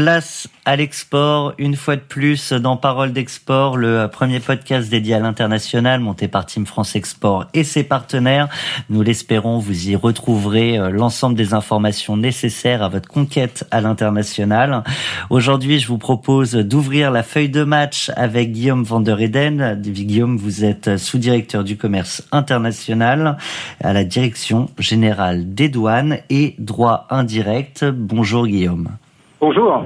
Place à l'export, une fois de plus, dans Parole d'export, le premier podcast dédié à l'international, monté par Team France Export et ses partenaires. Nous l'espérons, vous y retrouverez euh, l'ensemble des informations nécessaires à votre conquête à l'international. Aujourd'hui, je vous propose d'ouvrir la feuille de match avec Guillaume Van der Eden. Guillaume, vous êtes sous-directeur du commerce international à la direction générale des douanes et droits indirects. Bonjour Guillaume. Bonjour.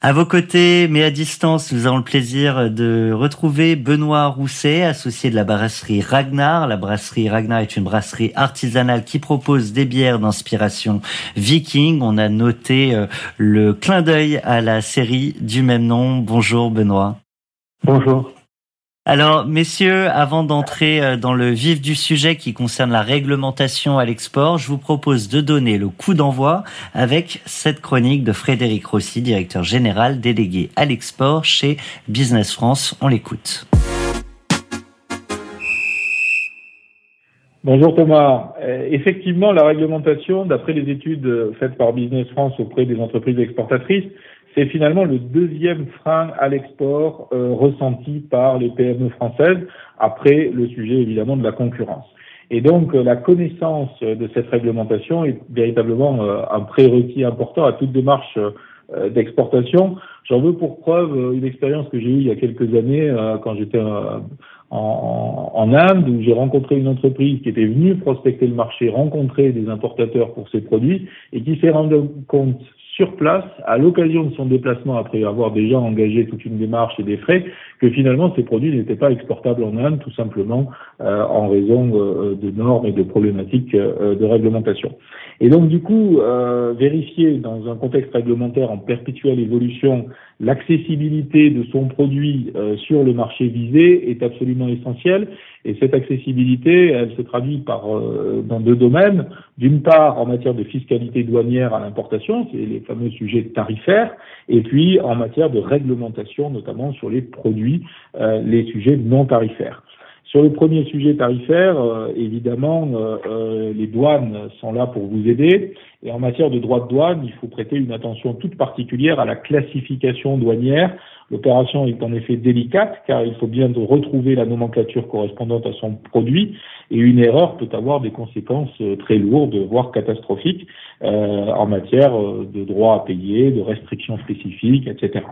À vos côtés, mais à distance, nous avons le plaisir de retrouver Benoît Rousset, associé de la brasserie Ragnar. La brasserie Ragnar est une brasserie artisanale qui propose des bières d'inspiration viking. On a noté euh, le clin d'œil à la série du même nom. Bonjour Benoît. Bonjour. Alors, messieurs, avant d'entrer euh, dans le vif du sujet qui concerne la réglementation à l'export, je vous propose de donner le coup d'envoi avec cette chronique de Frédéric Rossi, directeur général délégué à l'export chez Business France. On l'écoute. Bonjour Thomas. Euh, effectivement, la réglementation, d'après les études faites par Business France auprès des entreprises exportatrices, c'est finalement le deuxième frein à l'export euh, ressenti par les PME françaises, après le sujet évidemment de la concurrence. Et donc euh, la connaissance de cette réglementation est véritablement euh, un prérequis important à toute démarche d'exportation. J'en veux pour preuve une expérience que j'ai eue il y a quelques années quand j'étais en, en, Inde, où j'ai rencontré une entreprise qui était venue prospecter le marché, rencontrer des importateurs pour ses produits, et qui s'est rendu compte sur place, à l'occasion de son déplacement, après avoir déjà engagé toute une démarche et des frais, que finalement ces produits n'étaient pas exportables en Inde, tout simplement euh, en raison euh, de normes et de problématiques euh, de réglementation. Et donc du coup, vérifier dans un contexte réglementaire en perpétuelle évolution l'accessibilité de son produit sur le marché visé est absolument essentiel. Et cette accessibilité, elle se traduit par dans deux domaines. D'une part, en matière de fiscalité douanière à l'importation, c'est les fameux sujets tarifaires, et puis en matière de réglementation, notamment sur les produits, euh, les sujets non tarifaires. Sur le premier sujet tarifaire, euh, évidemment, euh, les douanes sont là pour vous aider. Et en matière de droit de douane, il faut prêter une attention toute particulière à la classification douanière. L'opération est en effet délicate car il faut bien retrouver la nomenclature correspondante à son produit et une erreur peut avoir des conséquences très lourdes, voire catastrophiques en matière de droits à payer, de restrictions spécifiques, etc.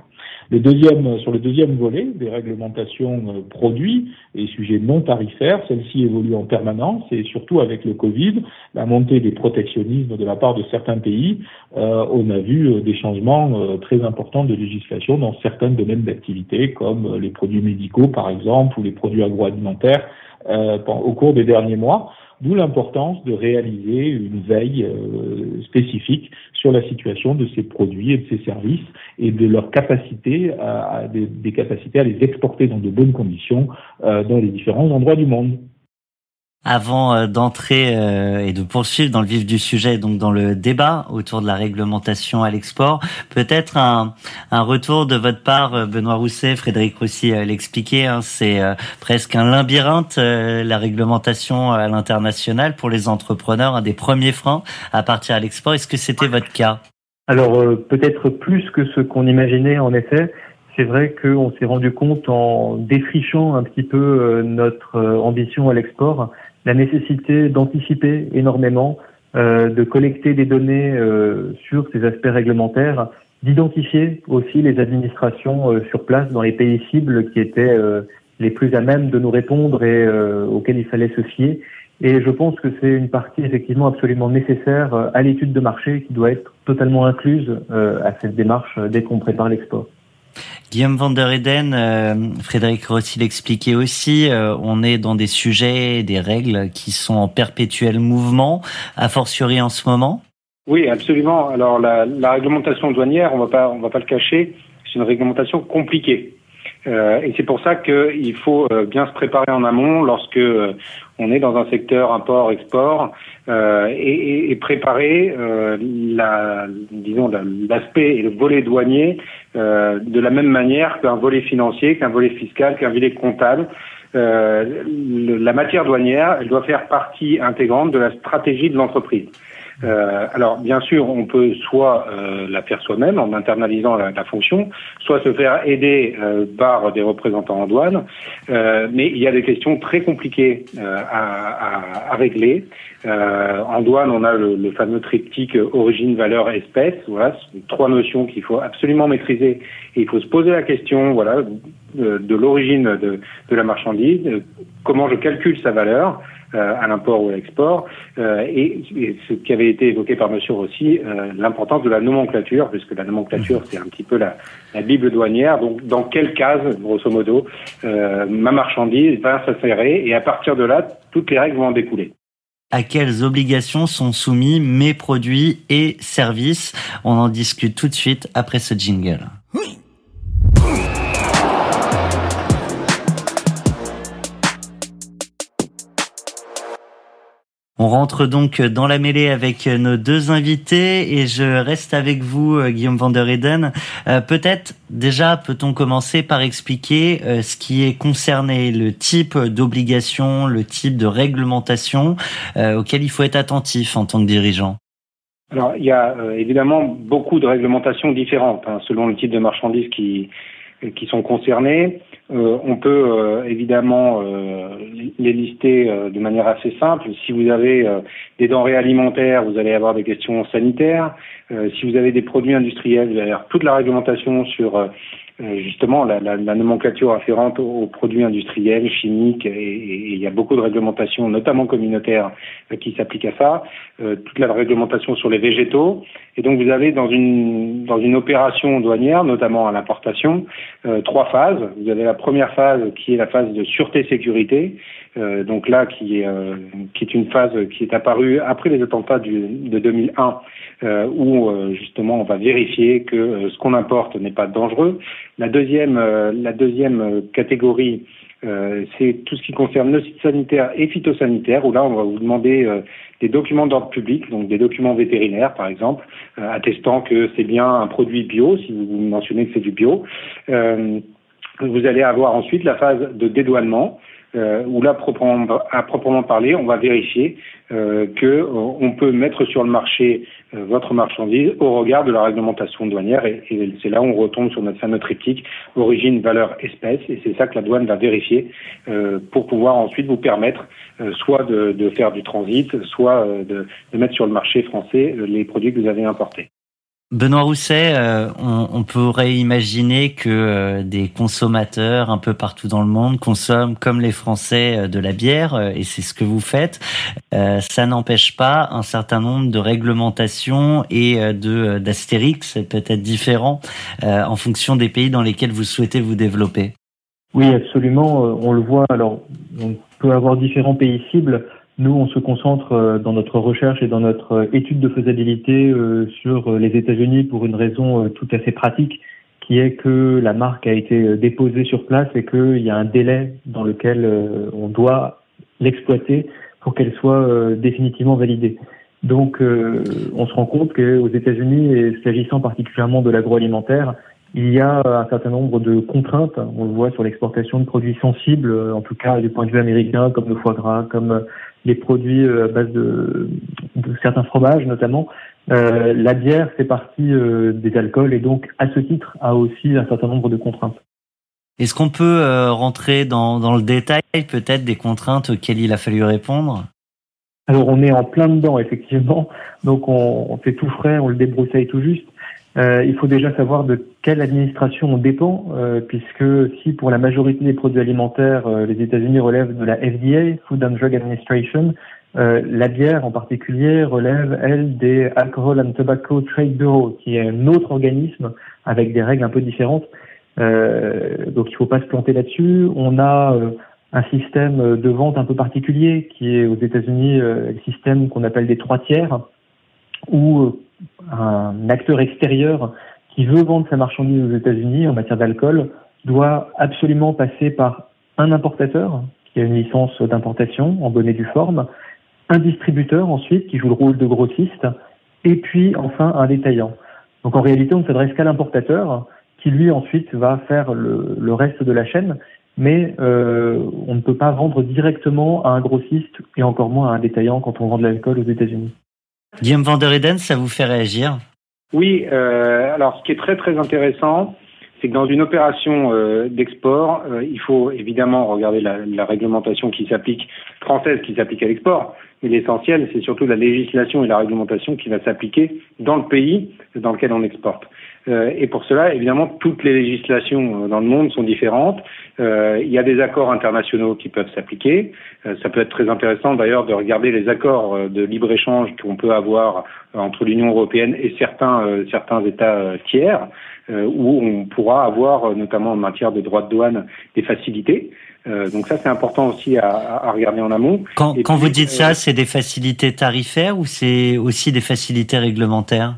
Le deuxième, sur le deuxième volet des réglementations euh, produits et sujets non tarifaires, celle-ci évolue en permanence et surtout avec le Covid, la montée des protectionnismes de la part de certains pays, euh, on a vu euh, des changements très importants de législation dans certains domaines d'activité, comme les produits médicaux par exemple ou les produits agroalimentaires au cours des derniers mois. D'où l'importance de réaliser une veille euh, spécifique sur la situation de ces produits et de ces services et de leur capacité à, des, capacités à les exporter dans de bonnes conditions euh, dans les différents endroits du monde avant euh, d'entrer euh, et de poursuivre dans le vif du sujet, donc dans le débat autour de la réglementation à l'export, peut-être un, un, retour de votre part, euh, Benoît Rousset, Frédéric Roussy l'expliquait, hein, c'est presque un labyrinthe, la réglementation à l'international pour les entrepreneurs, un des premiers freins à partir à l'export. Est-ce que c'était votre cas? Alors peut-être plus que ce qu'on imaginait en effet. C'est vrai qu'on s'est rendu compte en défrichant un petit peu notre ambition à l'export la nécessité d'anticiper énormément, euh, de collecter des données euh, sur ces aspects réglementaires, d'identifier aussi les administrations euh, sur place dans les pays cibles qui étaient les plus à même de nous répondre et auxquels il fallait se fier. Et je pense que c'est une partie effectivement absolument nécessaire à l'étude de marché qui doit être totalement incluse à cette démarche dès qu'on prépare l'export. Guillaume van der Eden, euh, Frédéric Rossi l'expliquait aussi, euh, on est dans des sujets, des règles qui sont en perpétuel mouvement, a fortiori en ce moment. Oui, absolument. Alors la, réglementation douanière, on on va pas le cacher, c'est une réglementation compliquée. Euh, et c'est pour ça qu'il faut euh, bien se préparer en amont lorsque euh, on est dans un secteur import-export et, et, préparer la, disons l'aspect et le volet douanier de la même manière qu'un volet financier, qu'un volet fiscal, qu'un volet comptable. la matière douanière, elle doit faire partie intégrante de la stratégie de l'entreprise. Euh, alors, bien sûr, on peut soit euh, la faire soi-même en internalisant la, fonction, soit se faire aider euh, par des représentants en douane. mais il y a des questions très compliquées à, à, régler. en douane, on a le, le fameux triptyque origine, valeur, espèce. Voilà, trois notions qu'il faut absolument maîtriser. Et il faut se poser la question, voilà, de, l'origine de, de, la marchandise, comment je calcule sa valeur. Euh, à l'import ou à l'export. Euh, et, ce qui avait été évoqué par Monsieur Rossi, euh, l'importance de la nomenclature, puisque la nomenclature c'est un petit peu la, la, bible douanière. Donc dans quelle case, grosso modo, ma marchandise va s'insérer et à partir de là, toutes les règles vont en découler à quelles obligations sont soumis mes produits et services? On en discute tout de suite après ce jingle. On rentre donc dans la mêlée avec nos deux invités et je reste avec vous, euh, Guillaume van der Eden. Euh, peut-être déjà peut-on commencer par expliquer euh, ce qui est concerné, le type d'obligation, le type de réglementation auquel il faut être attentif en tant que dirigeant? Alors il y a évidemment beaucoup de réglementations différentes hein, selon le type de marchandises qui qui sont concernés. Euh, on peut euh, évidemment euh, les lister de manière assez simple. Si vous avez des denrées alimentaires, vous allez avoir des questions sanitaires. si vous avez des produits industriels, vous allez avoir toute la réglementation sur justement la, la, la, nomenclature afférente aux, produits industriels, chimiques, et, il y a beaucoup de réglementations, notamment communautaires, euh, qui s'appliquent à ça. Euh, toute la réglementation sur les végétaux. Et donc vous avez dans une dans une opération douanière, notamment à l'importation, trois phases. Vous avez la première phase qui est la phase de sûreté-sécurité, donc là qui est qui est une phase qui est apparue après les attentats du, de 2001, où justement on va vérifier que ce qu'on importe n'est pas dangereux. La deuxième, euh, la deuxième euh, catégorie, euh, c'est tout ce qui concerne le site sanitaire et phytosanitaire, où là, on va vous demander des documents d'ordre public, donc des documents vétérinaires, par exemple, attestant que c'est bien un produit bio, si vous mentionnez que c'est du bio. vous allez avoir ensuite la phase de dédouanement, euh, où là, proprement, à proprement parler, on va vérifier euh, que euh, on peut mettre sur le marché euh, votre marchandise au regard de la réglementation douanière, et, et c'est là où on retombe sur notre fameux triptyque origine, valeur, espèce, et c'est ça que la douane va vérifier pour pouvoir ensuite vous permettre soit de, de, faire du transit, soit de, de mettre sur le marché français les produits que vous avez importés. Benoît Rousset, euh, on, pourrait imaginer que euh, des consommateurs un peu partout dans le monde consomment comme les Français euh, de la bière, et c'est ce que vous faites. ça n'empêche pas un certain nombre de réglementations et de d'astérix, peut-être différents en fonction des pays dans lesquels vous souhaitez vous développer. Oui, absolument. On le voit. Alors, on peut avoir différents pays cibles. Nous, on se concentre euh, dans notre recherche et dans notre euh, étude de faisabilité euh, sur les États-Unis pour une raison tout à fait pratique, qui est que la marque a été déposée sur place et qu'il y a un délai dans lequel on doit l'exploiter pour qu'elle soit définitivement validée. Donc, on se rend compte qu'aux États-Unis, et s'agissant particulièrement de l'agroalimentaire, il y a un certain nombre de contraintes. On le voit sur l'exportation de produits sensibles, en tout cas du point de vue américain, comme le foie gras, comme les produits euh, à base de, certains fromages notamment. Euh, la bière fait partie euh, des alcools et donc à ce titre a aussi un certain nombre de contraintes. Est-ce qu'on peut rentrer dans, dans le détail peut-être des contraintes auxquelles il a fallu répondre? Alors on est en plein dedans effectivement, donc on, on fait tout frais, on le débroussaille tout juste. Euh, il faut déjà savoir de quelle administration on dépend, euh, puisque si pour la majorité des produits alimentaires, euh, les États-Unis relèvent de la FDA, Food and Drug Administration, la bière en particulier relève, elle, des Alcohol and Tobacco Trade Bureau, qui est un autre organisme avec des règles un peu différentes. donc il ne faut pas se planter là-dessus. On a un système de vente un peu particulier qui est aux États-Unis le système qu'on appelle des trois tiers, où un acteur extérieur qui veut vendre sa marchandise aux États-Unis en matière d'alcool doit absolument passer par un importateur qui a une licence d'importation en bonne et due forme, un distributeur ensuite qui joue le rôle de grossiste, et puis enfin un détaillant. Donc en réalité, on ne s'adresse qu'à l'importateur qui lui ensuite va faire le, reste de la chaîne, mais euh, on ne peut pas vendre directement à un grossiste et encore moins à un détaillant quand on vend de l'alcool aux États-Unis. Guillaume Van der Eden, ça vous fait réagir? Oui, euh, alors ce qui est très très intéressant, c'est que dans une opération euh, d'export, euh, il faut évidemment regarder la, réglementation qui s'applique française, qui s'applique à l'export, mais l'essentiel, c'est surtout la législation et la réglementation qui va s'appliquer dans le pays dans lequel on exporte. Et pour cela, évidemment, toutes les législations dans le monde sont différentes. Euh, il y a des accords internationaux qui peuvent s'appliquer. ça peut être très intéressant d'ailleurs de regarder les accords de libre-échange qu'on peut avoir entre l'Union européenne et certains, certains États tiers, où on pourra avoir, notamment en matière de droits de douane, des facilités. donc ça, c'est important aussi à, à, regarder en amont. Quand, quand vous dites ça, c'est des facilités tarifaires ou c'est aussi des facilités réglementaires?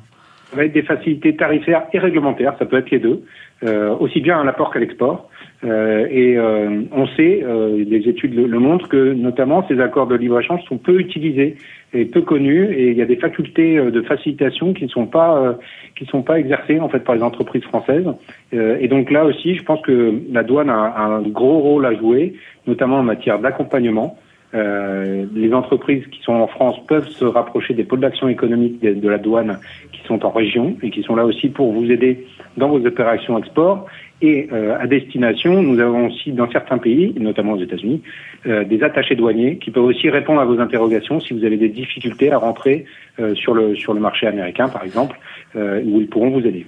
Ça va être des facilités tarifaires et réglementaires, ça peut être les deux, euh, aussi bien à l'apport qu'à l'export. Euh, et euh, on sait, euh, les études le, montrent, que notamment ces accords de libre-échange sont peu utilisés et peu connus, et il y a des facultés euh, de facilitation qui ne sont pas euh, qui sont pas exercées en fait par les entreprises françaises. et donc là aussi, je pense que la douane a un gros rôle à jouer, notamment en matière d'accompagnement. Euh, les entreprises qui sont en France peuvent se rapprocher des pôles d'action économique de, la douane qui sont en région et qui sont là aussi pour vous aider dans vos opérations export. Et euh, à destination, nous avons aussi dans certains pays, notamment aux États-Unis, euh, des attachés douaniers qui peuvent aussi répondre à vos interrogations si vous avez des difficultés à rentrer euh, sur le sur le marché américain, par exemple, euh, où ils pourront vous aider.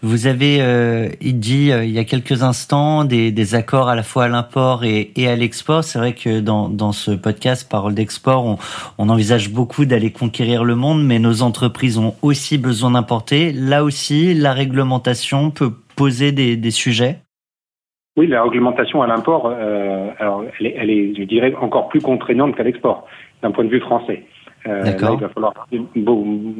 Vous avez euh, dit euh, il y a quelques instants des, des, accords à la fois à l'import et, et, à l'export. C'est vrai que dans, dans ce podcast Parole d'export, on, on, envisage beaucoup d'aller conquérir le monde, mais nos entreprises ont aussi besoin d'importer. Là aussi, la réglementation peut poser des, des sujets? Oui, la réglementation à l'import, euh, alors elle est, elle est, je dirais, encore plus contraignante qu'à l'export d'un point de vue français. Euh, là, il va falloir,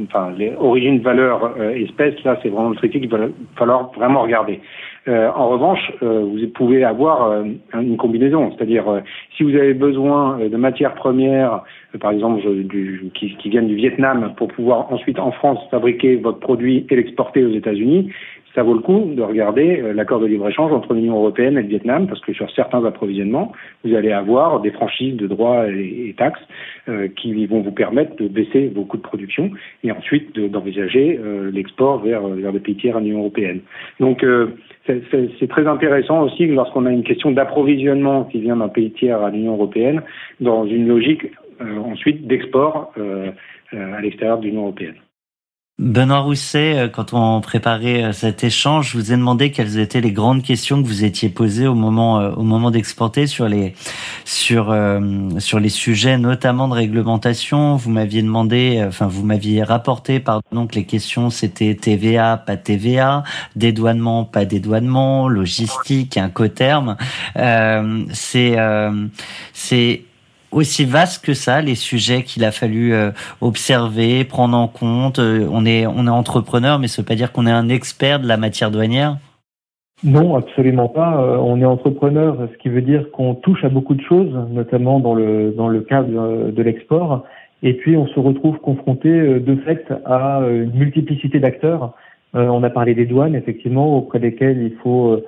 enfin, les origines, valeurs, euh, espèces, là, c'est vraiment le traité qu'il va falloir vraiment regarder. Euh, en revanche, vous pouvez avoir une combinaison, c'est-à-dire si vous avez besoin de matières premières, par exemple du, qui, qui, viennent du Vietnam, pour pouvoir ensuite en France fabriquer votre produit et l'exporter aux États-Unis, ça vaut le coup de regarder euh, l'accord de libre-échange entre l'Union européenne et le Vietnam, parce que sur certains approvisionnements, vous allez avoir des franchises de droits et, taxes euh, qui vont vous permettre de baisser vos coûts de production et ensuite d'envisager euh, l'export vers, vers des pays tiers à l'Union européenne. Donc euh, c'est très intéressant aussi lorsqu'on a une question d'approvisionnement qui vient d'un pays tiers à l'Union européenne, dans une logique ensuite d'export à l'extérieur de l'Union européenne. Benoît Rousset, euh, quand on préparait euh, cet échange, je vous ai demandé quelles étaient les grandes questions que vous étiez posées au moment euh, au moment d'exporter sur les sur sur les sujets notamment de réglementation. Vous m'aviez demandé, enfin vous m'aviez rapporté pardon que les questions c'était TVA, pas TVA, dédouanement, pas dédouanement, logistique, incoterm. Euh, c'est c'est aussi vaste que ça, les sujets qu'il a fallu euh, observer, prendre en compte. Euh, on est, on est entrepreneur, mais ça veut pas dire qu'on est un expert de la matière douanière. Non, absolument pas. Euh, on est entrepreneur, ce qui veut dire qu'on touche à beaucoup de choses, notamment dans le dans le cadre de l'export. Et puis on se retrouve confronté de fait à une multiplicité d'acteurs. On a parlé des douanes, effectivement, auprès desquels il faut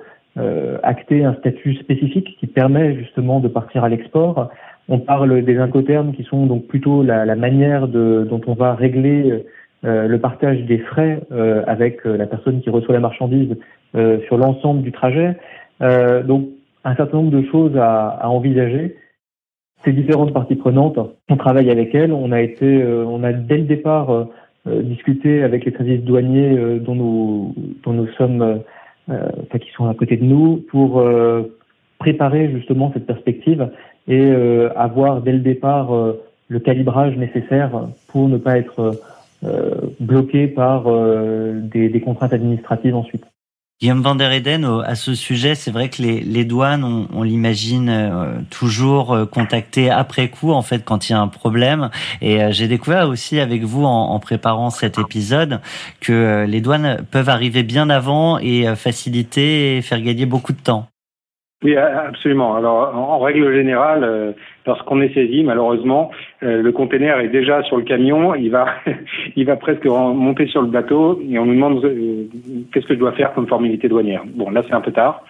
acter un statut spécifique qui permet justement de partir à l'export. On parle des incoterms qui sont donc plutôt la, manière dont on va régler euh, le partage des frais euh, avec euh, la personne qui reçoit la marchandise sur l'ensemble du trajet. donc un certain nombre de choses à, envisager. Ces différentes parties prenantes, on travaille avec elles. On a été, on a dès le départ discuté avec les services douaniers dont nous, dont nous sommes, qui sont à côté de nous, pour préparer justement cette perspective et euh, avoir dès le départ euh, le calibrage nécessaire pour ne pas être euh, bloqué par des, des, contraintes administratives ensuite. Guillaume Van der Eden, à ce sujet, c'est vrai que les, douanes, on, l'imagine euh, toujours euh, contacter après coup, en fait, quand il y a un problème. Et j'ai découvert aussi avec vous, en, préparant cet épisode, que les douanes peuvent arriver bien avant et faciliter et faire gagner beaucoup de temps. Oui, absolument. Alors, en règle générale, lorsqu'on est saisi, malheureusement, euh, le conteneur est déjà sur le camion, il va, il va presque monter sur le bateau et on nous demande euh, qu'est-ce que je dois faire comme formalité douanière. Bon, là c'est un peu tard.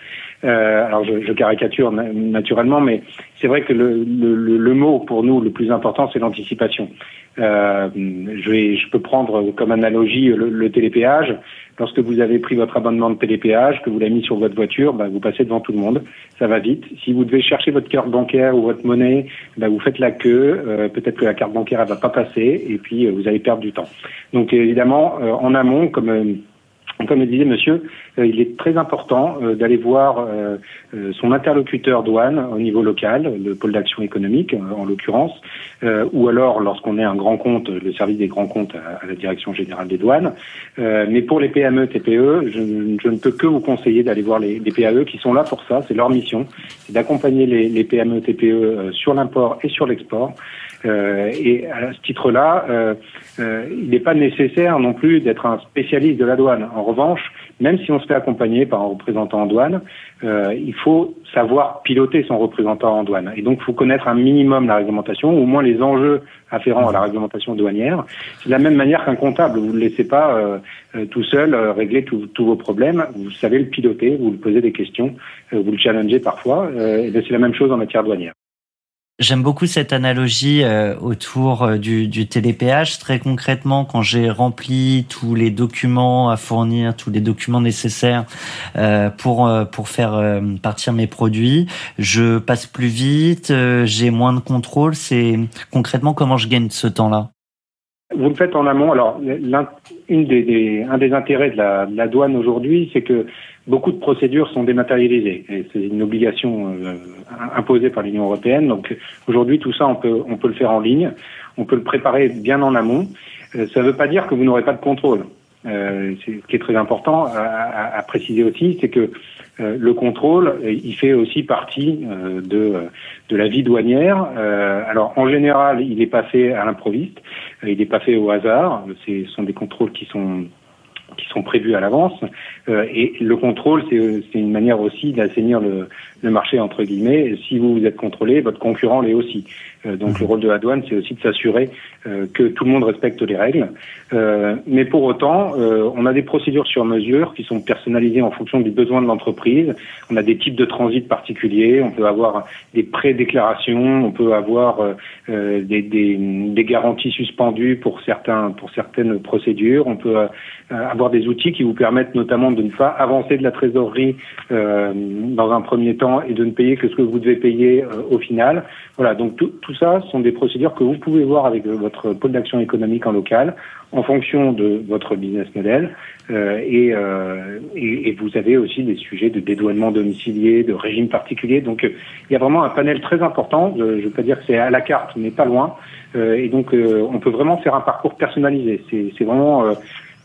Euh, alors je, je, caricature naturellement, mais c'est vrai que le, le, le, mot pour nous le plus important c'est l'anticipation. Euh, je, je peux prendre comme analogie le, le, télépéage. Lorsque vous avez pris votre abonnement de télépéage, que vous l'avez mis sur votre voiture, bah, vous passez devant tout le monde, ça va vite. Si vous devez chercher votre carte bancaire ou votre monnaie, bah, vous faites la queue. Euh, Peut-être que la carte bancaire elle va pas passer et puis euh, vous allez perdre du temps. Donc évidemment, euh, en amont, comme comme le disait monsieur, euh, il est très important euh, d'aller voir euh, son interlocuteur douane au niveau local, le pôle d'action économique en l'occurrence, ou alors lorsqu'on est un grand compte, le service des grands comptes à, la direction générale des douanes. mais pour les PME, TPE, je, ne peux que vous conseiller d'aller voir les, les, PAE qui sont là pour ça, c'est leur mission, c'est d'accompagner les, les, PME, TPE sur l'import et sur l'export. Et à ce titre-là, il n'est pas nécessaire non plus d'être un spécialiste de la douane. En revanche, même si on se fait accompagner par un représentant en douane, euh, il faut savoir piloter son représentant en douane. Et donc, il faut connaître un minimum la réglementation, au moins les enjeux afférents à la réglementation douanière. C'est de la même manière qu'un comptable. Vous ne le laissez pas euh, euh, tout seul régler tous vos problèmes. Vous savez le piloter, vous lui posez des questions, vous le challengez parfois. et c'est la même chose en matière douanière. J'aime beaucoup cette analogie euh, autour euh, du, du télépéage. Très concrètement, quand j'ai rempli tous les documents à fournir, tous les documents nécessaires euh, pour pour faire partir mes produits, je passe plus vite, j'ai moins de contrôle. C'est concrètement comment je gagne ce temps-là. Vous le faites en amont. Alors, une des, un des intérêts de la, de la douane aujourd'hui, c'est que beaucoup de procédures sont dématérialisées. Et c'est une obligation euh, imposée par l'Union européenne. Donc, aujourd'hui, tout ça, on peut, on peut le faire en ligne. On peut le préparer bien en amont. Euh, ça ne veut pas dire que vous n'aurez pas de contrôle. Euh, ce qui est très important à, à, préciser aussi, c'est que euh, le contrôle, il fait aussi partie euh, de, de la vie douanière. alors en général, il pas fait à l'improviste, il n'est pas fait au hasard. Ce sont des contrôles qui sont qui sont prévus à l'avance. et le contrôle, c'est une manière aussi d'assainir le, le marché entre guillemets. Si vous vous êtes contrôlé, votre concurrent l'est aussi. Euh, donc le rôle de la douane, c'est aussi de s'assurer euh, que tout le monde respecte les règles. Euh, mais pour autant, on a des procédures sur mesure qui sont personnalisées en fonction des besoins de l'entreprise. On a des types de transit particuliers. On peut avoir des pré-déclarations. On peut avoir des, des, des, garanties suspendues pour certains pour certaines procédures. On peut avoir des outils qui vous permettent notamment de ne pas avancer de la trésorerie dans un premier temps et de ne payer que ce que vous devez payer au final. Voilà, donc tout, ça sont des procédures que vous pouvez voir avec votre pôle d'action économique en local en fonction de votre business model. Euh, et, euh, vous avez aussi des sujets de dédouanement domicilié, de régime particulier. Donc il y a vraiment un panel très important. Je ne veux pas dire que c'est à la carte, mais pas loin. Euh, et donc on peut vraiment faire un parcours personnalisé. C'est vraiment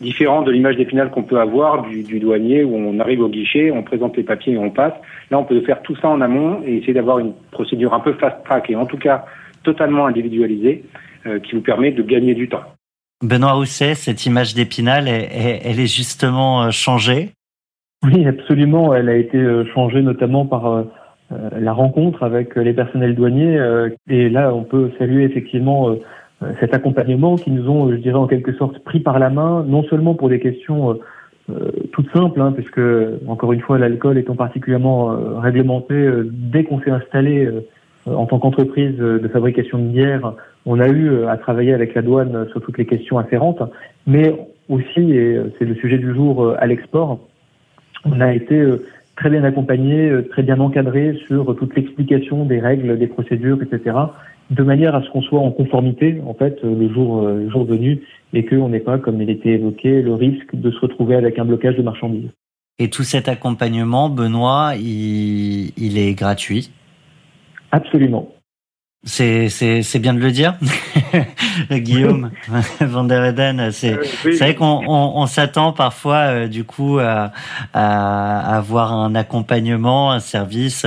différent de l'image d'épinal qu'on peut avoir du, du, douanier où on arrive au guichet, on présente les papiers et on passe. Là, on peut faire tout ça en amont et essayer d'avoir une procédure un peu fast-track et en tout cas totalement individualisée euh, qui vous permet de gagner du temps. Benoît Rousset, cette image d'épinal, elle, est justement euh, changée? Oui, absolument. Elle a été euh, changée notamment par la rencontre avec les personnels douaniers. Et là, on peut saluer effectivement euh, cet accompagnement qui nous ont, je dirais en quelque sorte, pris par la main, non seulement pour des questions euh, euh toutes simples, hein, puisque encore une fois l'alcool étant particulièrement euh, réglementé, dès qu'on s'est installé en tant qu'entreprise de fabrication de bière, on a eu à travailler avec la douane sur toutes les questions afférentes, mais aussi, et c'est le sujet du jour à l'export, on a été très bien accompagné, très bien encadré sur toute l'explication des règles, des procédures, etc de manière à ce qu'on soit en conformité en fait euh, le jour euh, le jour venu et qu'on n'ait pas, comme il était évoqué, le risque de se retrouver avec un blocage de marchandises. Et tout cet accompagnement, Benoît, il, il est gratuit? Absolument. C'est bien de le dire, Guillaume Van der Eden. C'est vrai qu'on on, s'attend parfois du coup à, à, avoir un accompagnement, un service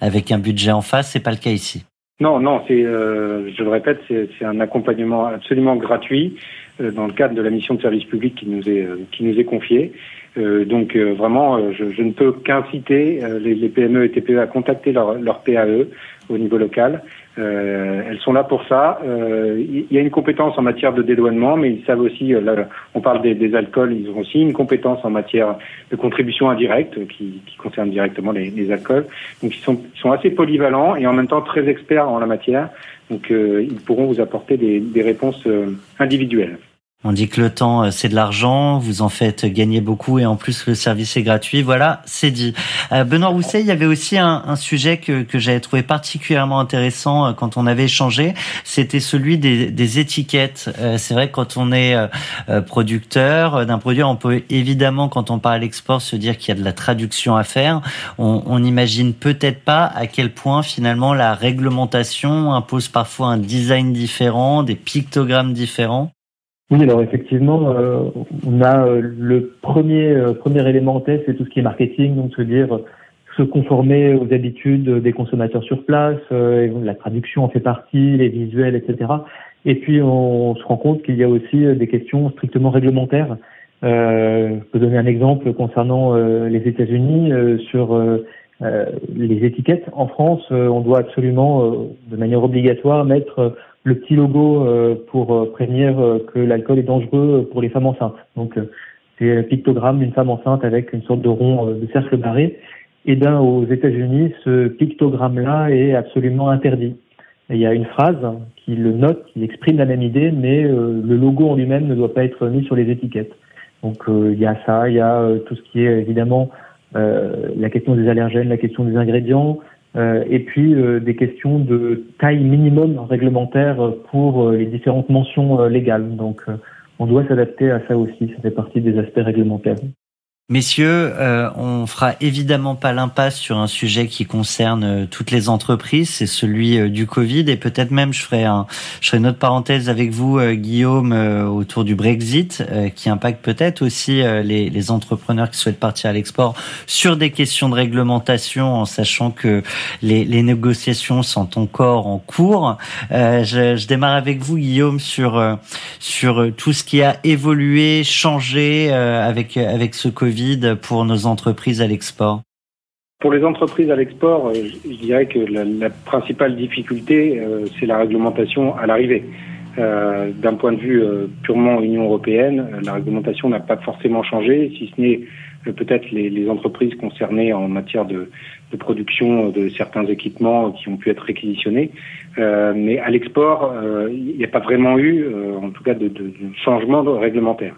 avec un budget en face. C'est pas le cas ici. Non, non, c'est, je le répète, c'est un accompagnement absolument gratuit dans le cadre de la mission de service public qui nous est qui nous est confiée. Euh, donc euh, vraiment, euh, je, ne peux qu'inciter les, les, PME et TPE à contacter leur, leur PAE au niveau local. elles sont là pour ça. Il y a une compétence en matière de dédouanement, mais ils savent aussi, là, on parle des, des, alcools, ils ont aussi une compétence en matière de contribution indirecte qui, qui concerne directement les, les, alcools. Donc ils sont, ils sont assez polyvalents et en même temps très experts en la matière. Donc ils pourront vous apporter des, des réponses individuelles. On dit que le temps, euh, c'est de l'argent, vous en faites gagner beaucoup et en plus le service est gratuit. Voilà, c'est dit. Euh, Benoît Rousset, il y avait aussi un, un sujet que, que j'avais trouvé particulièrement intéressant euh, quand on avait échangé, c'était celui des, des étiquettes. c'est vrai que quand on est producteur d'un produit, on peut évidemment, quand on parle à se dire qu'il y a de la traduction à faire. On n'imagine peut-être pas à quel point finalement la réglementation impose parfois un design différent, des pictogrammes différents. Oui, alors effectivement, euh, on a euh, le premier euh, premier élément en tête, c'est tout ce qui est marketing, donc se dire se conformer aux habitudes des consommateurs sur place, la traduction en fait partie, les visuels, etc. Et puis on, se rend compte qu'il y a aussi des questions strictement réglementaires. je peux donner un exemple concernant les États-Unis sur les étiquettes. En France, on doit absolument, de manière obligatoire, mettre le petit logo euh, pour euh, prévenir euh, que l'alcool est dangereux pour les femmes enceintes. Donc c'est un pictogramme d'une femme enceinte avec une sorte de rond de cercle barré. Et eh bien aux États-Unis, ce pictogramme-là est absolument interdit. il y a une phrase qui le note, qui exprime la même idée, mais le logo en lui-même ne doit pas être mis sur les étiquettes. Donc il y a ça, il y a tout ce qui est évidemment la question des allergènes, la question des ingrédients, euh, et puis euh, des questions de taille minimum réglementaire pour euh, les différentes mentions légales. Donc on doit s'adapter à ça aussi, ça fait partie des aspects réglementaires. Messieurs, euh, on fera évidemment pas l'impasse sur un sujet qui concerne euh, toutes les entreprises, c'est celui euh, du Covid et peut-être même je ferai un, je ferai une autre parenthèse avec vous, Guillaume, autour du Brexit, qui impacte peut-être aussi les, les, entrepreneurs qui souhaitent partir à l'export sur des questions de réglementation, en sachant que les, les négociations sont encore en cours. Je, je, démarre avec vous, Guillaume, sur sur tout ce qui a évolué, changé avec avec ce Covid pour nos entreprises à l'export Pour les entreprises à l'export, euh, je dirais que la, principale difficulté, euh, c'est la réglementation à l'arrivée. Euh, d'un point de vue purement Union européenne, la réglementation n'a pas forcément changé, si ce n'est peut-être les, entreprises concernées en matière de, production de certains équipements qui ont pu être réquisitionnés. mais à l'export, il n'y a pas vraiment eu, en tout cas, de changement réglementaire.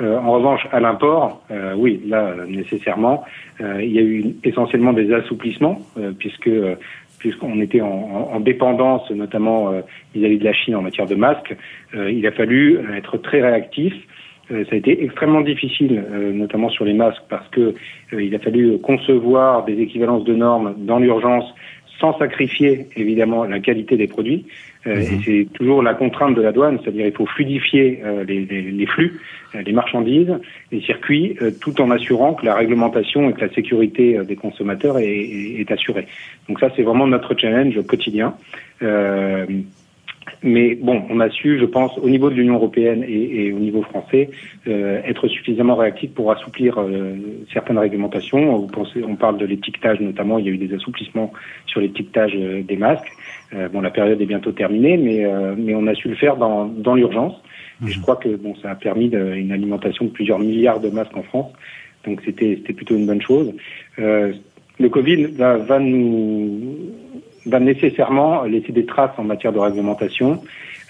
Euh, en revanche, à l'import, euh, oui, là, nécessairement, euh, il y a eu essentiellement des assouplissements, puisque puisqu'on était en, en, dépendance, notamment vis-à-vis de la Chine en matière de masques, il a fallu être très réactif. ça a été extrêmement difficile, notamment sur les masques, parce que il a fallu concevoir des équivalences de normes dans l'urgence sans sacrifier évidemment la qualité des produits. Euh, et mhm. c'est toujours la contrainte de la douane, c'est-à-dire il faut fluidifier euh, les, les, les, flux, euh, les marchandises, les circuits, tout en assurant que la réglementation et que la sécurité des consommateurs est, est, est assurée. Donc ça, c'est vraiment notre challenge quotidien. Mais bon, on a su, je pense, au niveau de l'Union européenne et, et, au niveau français, euh, être suffisamment réactif pour assouplir euh, certaines réglementations. Vous pensez, on parle de l'étiquetage notamment. Il y a eu des assouplissements sur l'étiquetage euh, des masques. Euh, bon, la période est bientôt terminée, mais mais on a su le faire dans, dans l'urgence. Et je mmh. crois que bon, ça a permis de, une alimentation de plusieurs milliards de masques en France. Donc c'était c'était plutôt une bonne chose. le Covid va, va nous va nécessairement laisser des traces en matière de réglementation,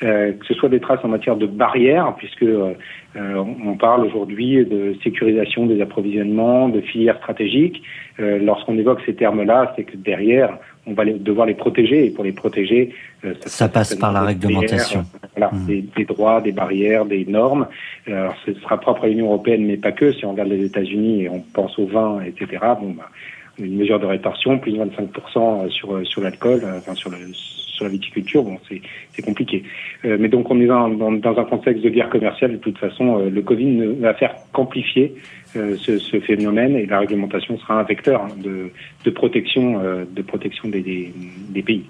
euh, que ce soit des traces en matière de barrières, puisque euh, on parle aujourd'hui de sécurisation des approvisionnements, de filières stratégiques. Euh, Lorsqu'on évoque ces termes-là, c'est que derrière, on va les, devoir les protéger, et pour les protéger, euh, ça, passe par la réglementation. voilà, mmh. des, des, droits, des barrières, des normes. Alors, ce sera propre à l'Union européenne, mais pas que. Si on regarde les États-Unis et on pense au vin, etc., bon, bah, une mesure de rétorsion, plus de 25% sur, sur l'alcool, euh, enfin sur, le, sur la viticulture, bon, c'est compliqué. mais donc on est dans, dans, un contexte de guerre commerciale. De toute façon, le Covid ne va faire qu'amplifier ce, ce, phénomène et la réglementation sera un vecteur de, de protection, de protection des, des, des pays.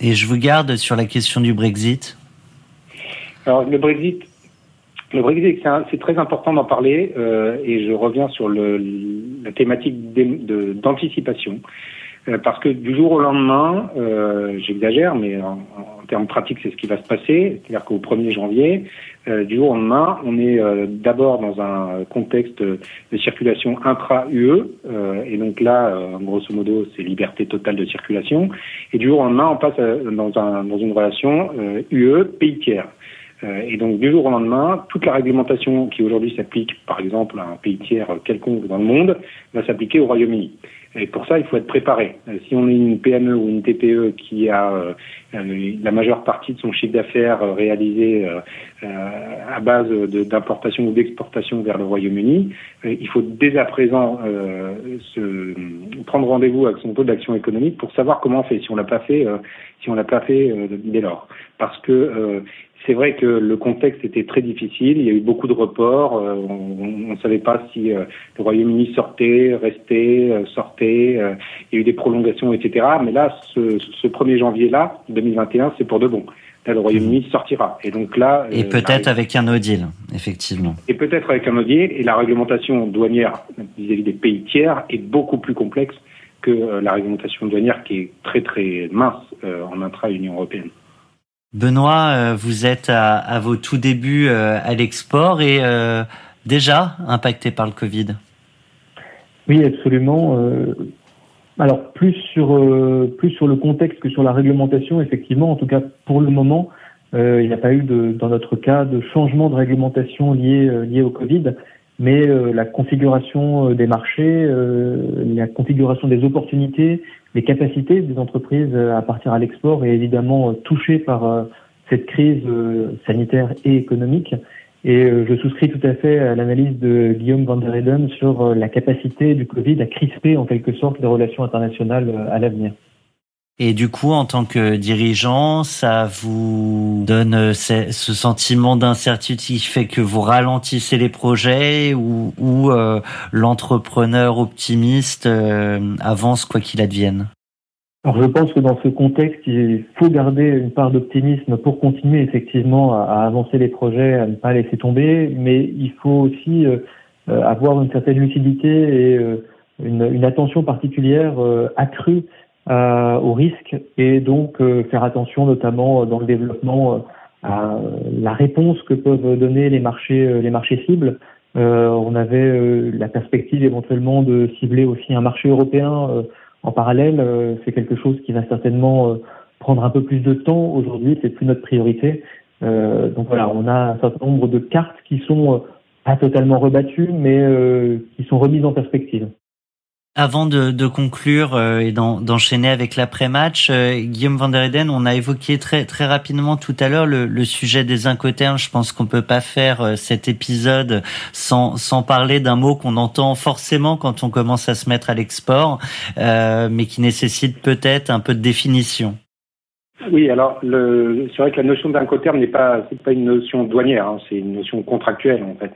Et je vous garde sur la question du Brexit? Alors le Brexit, le Brexit, c'est très important d'en parler euh, et je reviens sur le, la thématique d'anticipation. Euh, parce que du jour au lendemain, euh, j'exagère, mais en, en, termes pratiques, c'est ce qui va se passer. C'est-à-dire qu'au 1er janvier, euh, du jour au lendemain, on est euh, d'abord dans un contexte de circulation intra-UE, et donc là, grosso modo, c'est liberté totale de circulation. Et du jour au lendemain, on passe dans, un, dans une relation UE-pays tiers. Euh, et donc, du jour au lendemain, toute la réglementation qui aujourd'hui s'applique, par exemple, à un pays tiers quelconque dans le monde, va s'appliquer au Royaume-Uni. Et pour ça, il faut être préparé. Euh, si on est une PME ou une TPE qui a euh, la majeure partie de son chiffre d'affaires réalisé à base d'importation ou d'exportation vers le Royaume-Uni, il faut dès à présent se, prendre rendez-vous avec son taux d'action économique pour savoir comment on fait. Si on l'a pas fait, si on l'a pas fait dès lors, parce que c'est vrai que le contexte était très difficile. Il y a eu beaucoup de reports. Euh, on ne savait pas si euh, le Royaume-Uni sortait, restait, euh, sortait. il y a eu des prolongations, etc. Mais là, ce, ce 1er janvier-là, 2021, c'est pour de bon. Là, le Royaume-Uni sortira. Et donc là. Et peut-être avec un no deal, effectivement. Et peut-être avec un no deal. Et la réglementation douanière vis-à-vis des pays tiers est beaucoup plus complexe que la réglementation douanière qui est très très mince en intra-Union européenne. Benoît, euh, vous êtes à, vos tout débuts euh, à l'export et euh, déjà impacté par le Covid. Oui, absolument. Alors plus sur plus sur le contexte que sur la réglementation, effectivement. En tout cas, pour le moment, il n'y a pas eu de, dans notre cas de changement de réglementation lié lié au Covid, mais la configuration des marchés, la configuration des opportunités les capacités des entreprises à partir à l'export est évidemment touchée par euh, cette crise euh, sanitaire et économique. Et euh, je souscris tout à fait à l'analyse de Guillaume van der Eden sur la capacité du Covid à crisper en quelque sorte les relations internationales à l'avenir. Et du coup, en tant que dirigeant, ça vous donne ce sentiment d'incertitude qui fait que vous ralentissez les projets ou, ou euh, l'entrepreneur optimiste euh, avance quoi qu'il advienne? Alors je pense que dans ce contexte, il faut garder une part d'optimisme pour continuer effectivement à, avancer les projets, à ne pas laisser tomber, mais il faut aussi euh, avoir une certaine lucidité et une, une, attention particulière accrue euh, aux risques et donc euh, faire attention notamment euh, dans le développement à la réponse que peuvent donner les marchés, les marchés cibles. on avait la perspective éventuellement de cibler aussi un marché européen en parallèle. c'est quelque chose qui va certainement prendre un peu plus de temps aujourd'hui. C'est plus notre priorité. donc voilà, on a un certain nombre de cartes qui sont pas totalement rebattues, mais qui sont remises en perspective. Avant de, de conclure euh, et d'enchaîner avec l'après-match, euh, Guillaume Van der Eden, on a évoqué très très rapidement tout à l'heure le, le, sujet des incoterms. Je pense qu'on peut pas faire euh, cet épisode sans, sans parler d'un mot qu'on entend forcément quand on commence à se mettre à l'export, mais qui nécessite peut-être un peu de définition. Oui, alors c'est vrai que la notion d'incoterm n'est pas pas une notion douanière, hein, c'est une notion contractuelle en fait.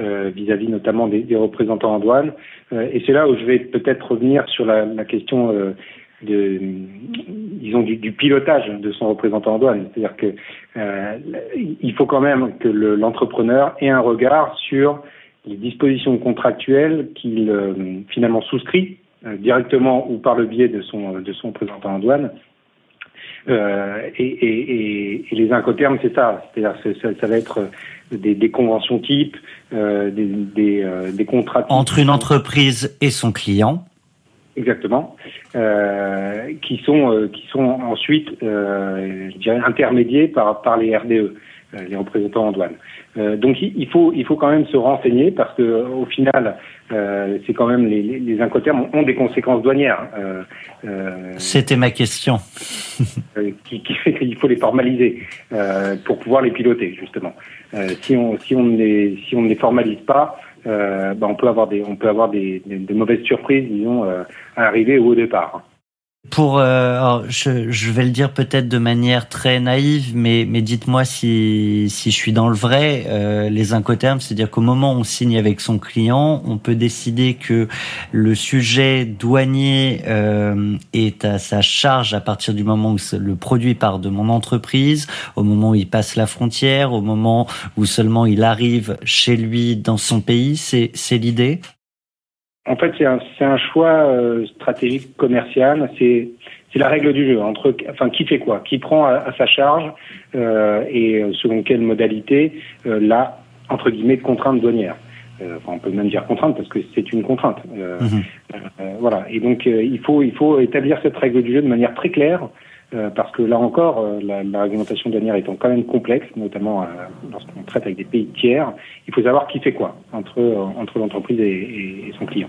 Euh, vis-à-vis notamment des, représentants en douane. Euh, et c'est là où je vais peut-être revenir sur la, question euh, de, disons, du, du, pilotage de son représentant en douane. C'est-à-dire que il faut quand même que l'entrepreneur ait un regard sur les dispositions contractuelles qu'il finalement souscrit directement ou par le biais de son représentant en douane euh, et, et, et, les incoterms, c'est ça. C'est-à-dire ça, ça, va être des, des conventions types, euh, des, des, euh, des, contrats. Entre une entreprise et son client. Exactement, euh, qui sont euh, qui sont ensuite, je dirais, intermédiés par par les RDE, les représentants en douane. Euh, donc il faut il faut quand même se renseigner parce que au final euh, c'est quand même les, les incoterms ont des conséquences douanières. Euh, euh C'était ma question. qui, qui, fait qu'il faut les formaliser pour pouvoir les piloter justement. si on si on ne si on ne les formalise pas, ben on peut avoir des on peut avoir des, des, des mauvaises surprises disons à arriver ou au départ. Pour, euh, je, je, vais le dire peut-être de manière très naïve, mais, mais dites-moi si, si je suis dans le vrai. Euh, les incoterms, c'est-à-dire qu'au moment où on signe avec son client, on peut décider que le sujet douanier euh, est à sa charge à partir du moment où le produit part de mon entreprise, au moment où il passe la frontière, au moment où seulement il arrive chez lui dans son pays. C'est, c'est l'idée? En fait, c'est un, un, choix euh, stratégique commercial. C'est la règle du jeu. Entre, enfin, qui fait quoi? Qui prend à, sa charge euh, et euh, selon quelle modalité euh, la entre guillemets contrainte douanière. Euh, enfin, on peut même dire contrainte parce que c'est une contrainte. Mhm. voilà. Et donc, il faut il faut établir cette règle du jeu de manière très claire. Parce que là encore, la, la, réglementation douanière étant quand même complexe, notamment lorsqu'on traite avec des pays tiers, il faut savoir qui fait quoi entre entre l'entreprise et, et, et son client.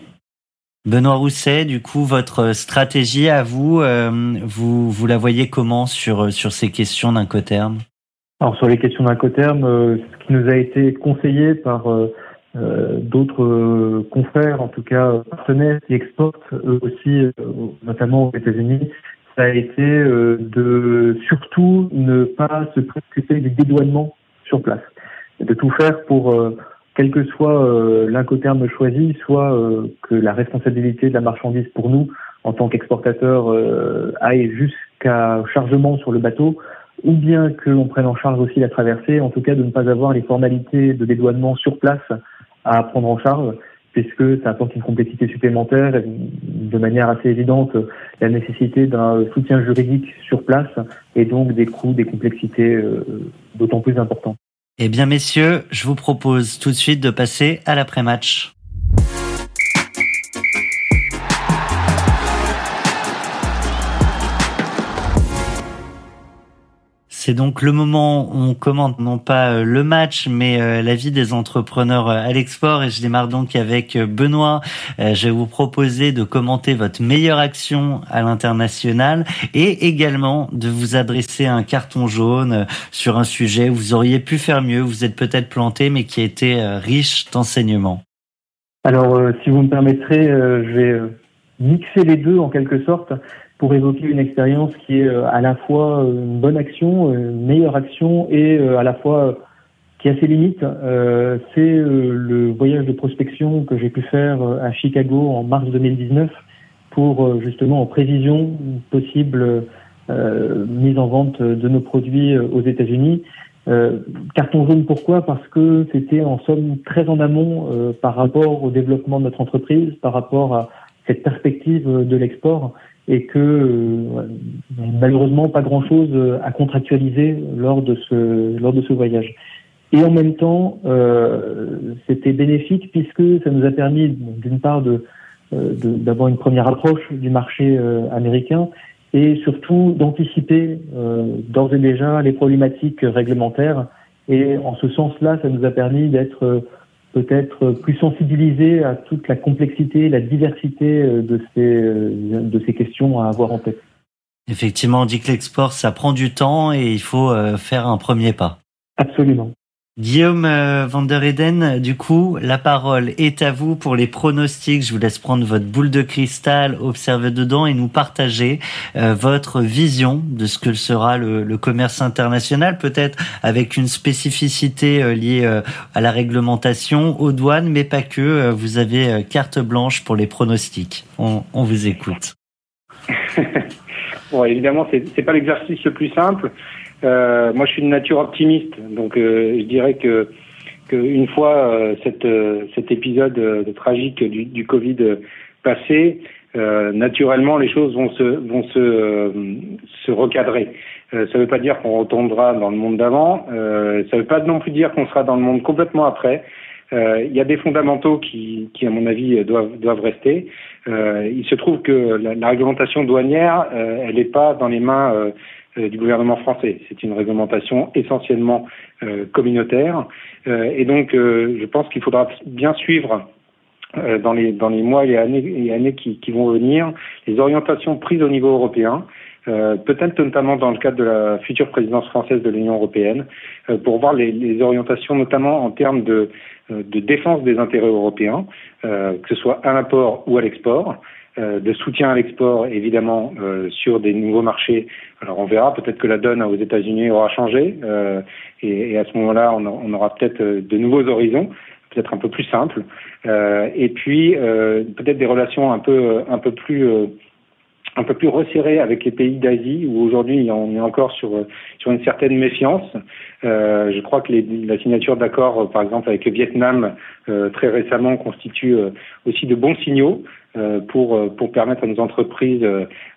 Benoît Rousset, du coup, votre stratégie à vous, euh, vous, vous la voyez comment sur, sur ces questions d'incoterm Alors sur les questions d'incoterm, euh, ce qui nous a été conseillé par euh, d'autres confrères, en tout cas partenaires qui exportent eux aussi, notamment aux États-Unis, ça a été de surtout ne pas se préoccuper du dédouanement sur place, de tout faire pour quel que soit euh, l'incoterme choisi, soit euh, que la responsabilité de la marchandise pour nous, en tant qu'exportateur, euh, aille jusqu'à chargement sur le bateau, ou bien que l'on prenne en charge aussi la traversée, en tout cas de ne pas avoir les formalités de dédouanement sur place à prendre en charge, puisque ça apporte une complexité supplémentaire, de manière assez évidente, la nécessité d'un soutien juridique sur place, et donc des coûts, des complexités d'autant plus importants. Eh bien, messieurs, je vous propose tout de suite de passer à l'après-match. C'est donc le moment où on commente non pas euh, le match, mais euh, la vie des entrepreneurs euh, à l'export. Et je démarre donc avec Benoît. Je vais vous proposer de commenter votre meilleure action à l'international et également de vous adresser un carton jaune sur un sujet où vous auriez pu faire mieux, vous êtes peut-être planté, mais qui a été riche d'enseignements. Alors, si vous me permettrez, je vais mixer les deux en quelque sorte pour évoquer une expérience qui est euh, à la fois euh, une bonne action, une meilleure action et euh, à la fois qui a ses limites. c'est le voyage de prospection que j'ai pu faire à Chicago en mars 2019 pour justement en prévision possible mise en vente de nos produits aux États-Unis. carton jaune pourquoi? Parce que c'était en somme très en amont par rapport au développement de notre entreprise, par rapport à cette perspective de l'export et que euh, malheureusement pas grand chose à contractualiser lors de ce lors de ce voyage. Et en même temps, euh, c'était bénéfique puisque ça nous a permis d'une part de euh, d'avoir une première approche du marché euh, américain et surtout d'anticiper d'ores et déjà les problématiques réglementaires. Et en ce sens-là, ça nous a permis d'être peut-être plus sensibilisé à toute la complexité, la diversité euh, de ces, euh, de ces questions à avoir en tête. Effectivement, on dit que l'export, ça prend du temps et il faut euh, faire un premier pas. Absolument. Guillaume euh, Van der Eden, du coup, la parole est à vous pour les pronostics. Je vous laisse prendre votre boule de cristal, observer dedans et nous partager euh, votre vision de ce que sera le, commerce international, peut-être avec une spécificité euh, liée à la réglementation, aux douanes, mais pas que. vous avez carte blanche pour les pronostics. On, on vous écoute. bon, évidemment, c'est pas l'exercice le plus simple. Euh, moi, je suis de nature optimiste, donc euh, je dirais que qu'une fois euh, cette, cet épisode de tragique du, du Covid passé, naturellement, les choses vont se vont se se recadrer. ça ne veut pas dire qu'on retombera dans le monde d'avant. ça ne veut pas non plus dire qu'on sera dans le monde complètement après. Il y a des fondamentaux qui, qui, à mon avis, doivent, doivent rester. il se trouve que la, la réglementation douanière, elle n'est pas dans les mains euh, du gouvernement français. C'est une réglementation essentiellement euh, communautaire. Euh, et donc, je pense qu'il faudra bien suivre dans les dans les mois et années, et années qui, qui, vont venir les orientations prises au niveau européen. Euh, peut-être notamment dans le cadre de la future présidence française de l'Union européenne, euh, pour voir les, les, orientations notamment en termes de, de défense des intérêts européens, que ce soit à l'import ou à l'export, de soutien à l'export, évidemment, sur des nouveaux marchés. Alors on verra, peut-être que la donne aux États-Unis aura changé, et, et, à ce moment-là, on, aura peut-être de nouveaux horizons peut-être un peu plus simples, et puis peut-être des relations un peu un peu plus un peu plus avec les pays d'Asie où aujourd'hui on est encore sur sur une certaine méfiance. Euh, je crois que la signature d'accords, par exemple avec le Vietnam euh, très récemment, constitue euh, aussi de bons signaux euh, pour pour permettre à nos entreprises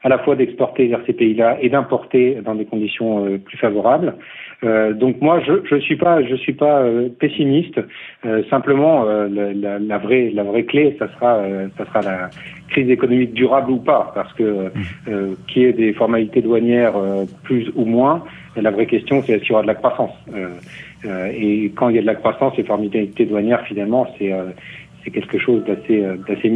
à la fois d'exporter vers ces pays-là et d'importer dans des conditions plus favorables. donc moi je je suis pas pessimiste. simplement la, vraie la vraie clé ça sera ça sera la crise économique durable ou pas parce que euh, qu'il y ait des formalités douanières plus ou moins la vraie question, c'est est-ce qu'il y aura de la croissance euh, euh, Et quand il y a de la croissance, les formalités douanières, finalement, c'est euh, c'est quelque chose d'assez d'assez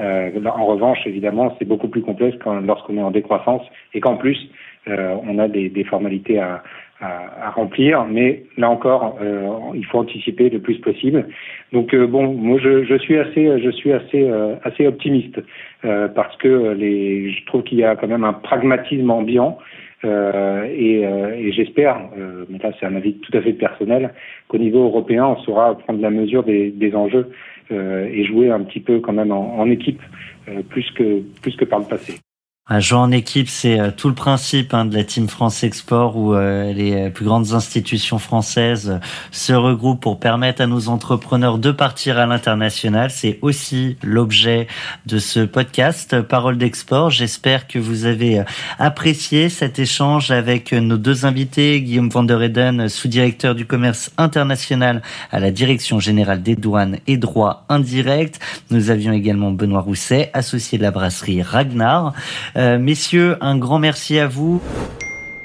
mineur. en revanche, évidemment, c'est beaucoup plus complexe lorsqu'on est en décroissance et qu'en plus on a des, des formalités à, à, à, remplir. Mais là encore, il faut anticiper le plus possible. Donc bon, moi je, je suis assez je suis assez assez optimiste parce que les je trouve qu'il y a quand même un pragmatisme ambiant euh, et, euh, et j'espère, euh, mais là c'est un avis tout à fait personnel, qu'au niveau européen, on saura prendre la mesure des, des enjeux et jouer un petit peu quand même en, équipe plus que plus que par le passé. Jouer en équipe, c'est euh, tout le principe hein, de la Team France Export où euh, les plus grandes institutions françaises euh, se regroupent pour permettre à nos entrepreneurs de partir à l'international. C'est aussi l'objet de ce podcast Parole d'export. J'espère que vous avez apprécié cet échange avec nos deux invités, Guillaume van der Eden, sous-directeur du commerce international à la Direction générale des douanes et droits indirects. Nous avions également Benoît Rousset, associé de la brasserie Ragnar. Euh, messieurs, un grand merci à vous.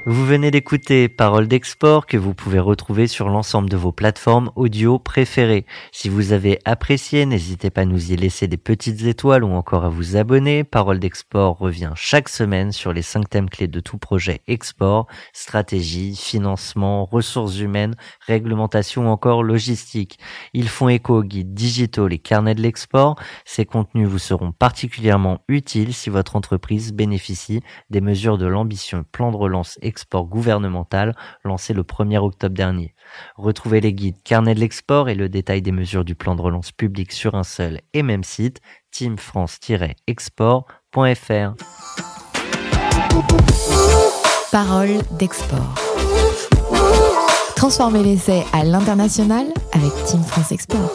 Vous venez d'écouter Parole d'export que vous pouvez retrouver sur l'ensemble de vos plateformes audio préférées. Si vous avez apprécié, n'hésitez pas à nous y laisser des petites étoiles ou encore à vous abonner. Parole d'export revient chaque semaine sur les cinq thèmes clés de tout projet export, stratégie, financement, ressources humaines, réglementation ou encore logistique. Ils font écho aux guides digitaux, les carnets de l'export. Ces contenus vous seront particulièrement utiles si votre entreprise bénéficie des mesures de l'ambition plan de relance export gouvernemental lancé le 1er octobre dernier. Retrouvez les guides Carnet de l'export et le détail des mesures du plan de relance public sur un seul et même site, teamfrance-export.fr. Parole d'export. Transformez l'essai à l'international avec Team France Export.